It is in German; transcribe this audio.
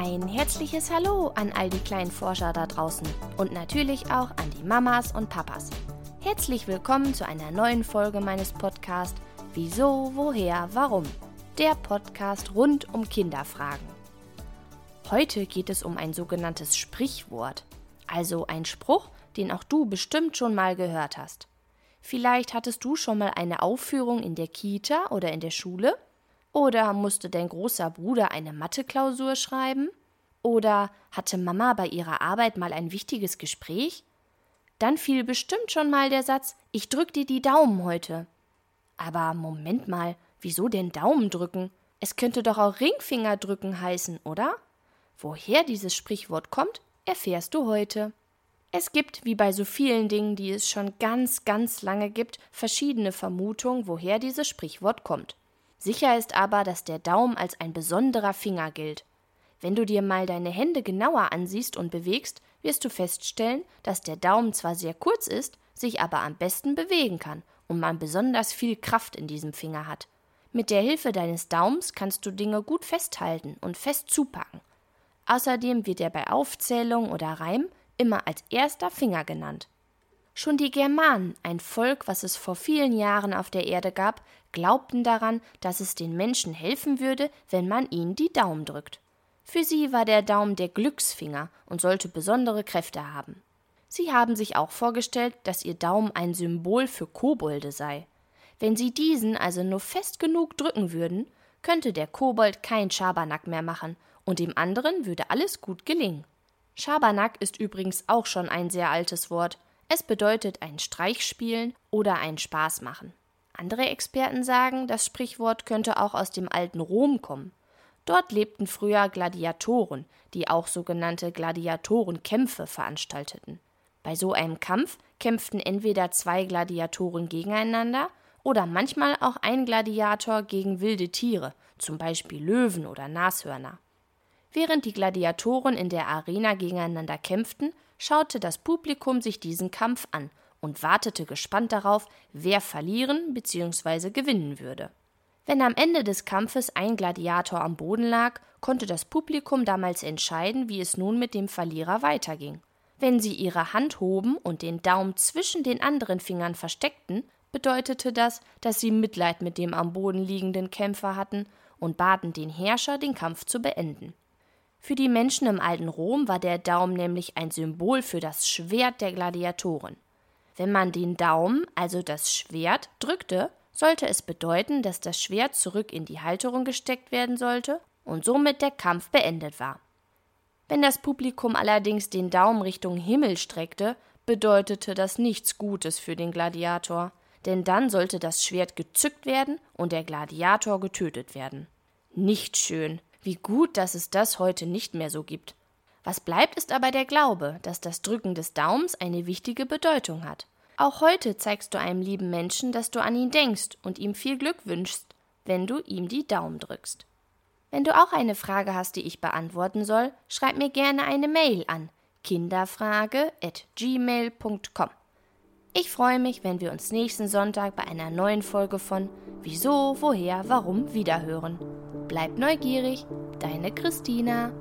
Ein herzliches Hallo an all die kleinen Forscher da draußen und natürlich auch an die Mamas und Papas. Herzlich willkommen zu einer neuen Folge meines Podcasts Wieso, woher, warum? Der Podcast rund um Kinderfragen. Heute geht es um ein sogenanntes Sprichwort, also ein Spruch, den auch du bestimmt schon mal gehört hast. Vielleicht hattest du schon mal eine Aufführung in der Kita oder in der Schule oder musste dein großer Bruder eine Mathe-Klausur schreiben? Oder hatte Mama bei ihrer Arbeit mal ein wichtiges Gespräch? Dann fiel bestimmt schon mal der Satz, ich drück dir die Daumen heute. Aber Moment mal, wieso den Daumen drücken? Es könnte doch auch Ringfinger drücken heißen, oder? Woher dieses Sprichwort kommt, erfährst du heute. Es gibt, wie bei so vielen Dingen, die es schon ganz, ganz lange gibt, verschiedene Vermutungen, woher dieses Sprichwort kommt. Sicher ist aber, dass der Daumen als ein besonderer Finger gilt. Wenn du dir mal deine Hände genauer ansiehst und bewegst, wirst du feststellen, dass der Daumen zwar sehr kurz ist, sich aber am besten bewegen kann und man besonders viel Kraft in diesem Finger hat. Mit der Hilfe deines Daumens kannst du Dinge gut festhalten und fest zupacken. Außerdem wird er bei Aufzählung oder Reim immer als erster Finger genannt. Schon die Germanen, ein Volk, was es vor vielen Jahren auf der Erde gab, glaubten daran, dass es den Menschen helfen würde, wenn man ihnen die Daumen drückt. Für sie war der Daumen der Glücksfinger und sollte besondere Kräfte haben. Sie haben sich auch vorgestellt, dass ihr Daumen ein Symbol für Kobolde sei. Wenn sie diesen also nur fest genug drücken würden, könnte der Kobold kein Schabernack mehr machen und dem anderen würde alles gut gelingen. Schabernack ist übrigens auch schon ein sehr altes Wort. Es bedeutet ein Streich spielen oder einen Spaß machen. Andere Experten sagen, das Sprichwort könnte auch aus dem alten Rom kommen. Dort lebten früher Gladiatoren, die auch sogenannte Gladiatorenkämpfe veranstalteten. Bei so einem Kampf kämpften entweder zwei Gladiatoren gegeneinander oder manchmal auch ein Gladiator gegen wilde Tiere, zum Beispiel Löwen oder Nashörner. Während die Gladiatoren in der Arena gegeneinander kämpften, schaute das Publikum sich diesen Kampf an und wartete gespannt darauf, wer verlieren bzw. gewinnen würde. Wenn am Ende des Kampfes ein Gladiator am Boden lag, konnte das Publikum damals entscheiden, wie es nun mit dem Verlierer weiterging. Wenn sie ihre Hand hoben und den Daumen zwischen den anderen Fingern versteckten, bedeutete das, dass sie Mitleid mit dem am Boden liegenden Kämpfer hatten und baten den Herrscher, den Kampf zu beenden. Für die Menschen im alten Rom war der Daumen nämlich ein Symbol für das Schwert der Gladiatoren. Wenn man den Daumen, also das Schwert, drückte, sollte es bedeuten, dass das Schwert zurück in die Halterung gesteckt werden sollte und somit der Kampf beendet war. Wenn das Publikum allerdings den Daumen Richtung Himmel streckte, bedeutete das nichts Gutes für den Gladiator, denn dann sollte das Schwert gezückt werden und der Gladiator getötet werden. Nicht schön, wie gut, dass es das heute nicht mehr so gibt. Was bleibt, ist aber der Glaube, dass das Drücken des Daumens eine wichtige Bedeutung hat. Auch heute zeigst du einem lieben Menschen, dass du an ihn denkst und ihm viel Glück wünschst, wenn du ihm die Daumen drückst. Wenn du auch eine Frage hast, die ich beantworten soll, schreib mir gerne eine Mail an kinderfrage@gmail.com. Ich freue mich, wenn wir uns nächsten Sonntag bei einer neuen Folge von Wieso, woher, warum wiederhören. Bleib neugierig, deine Christina.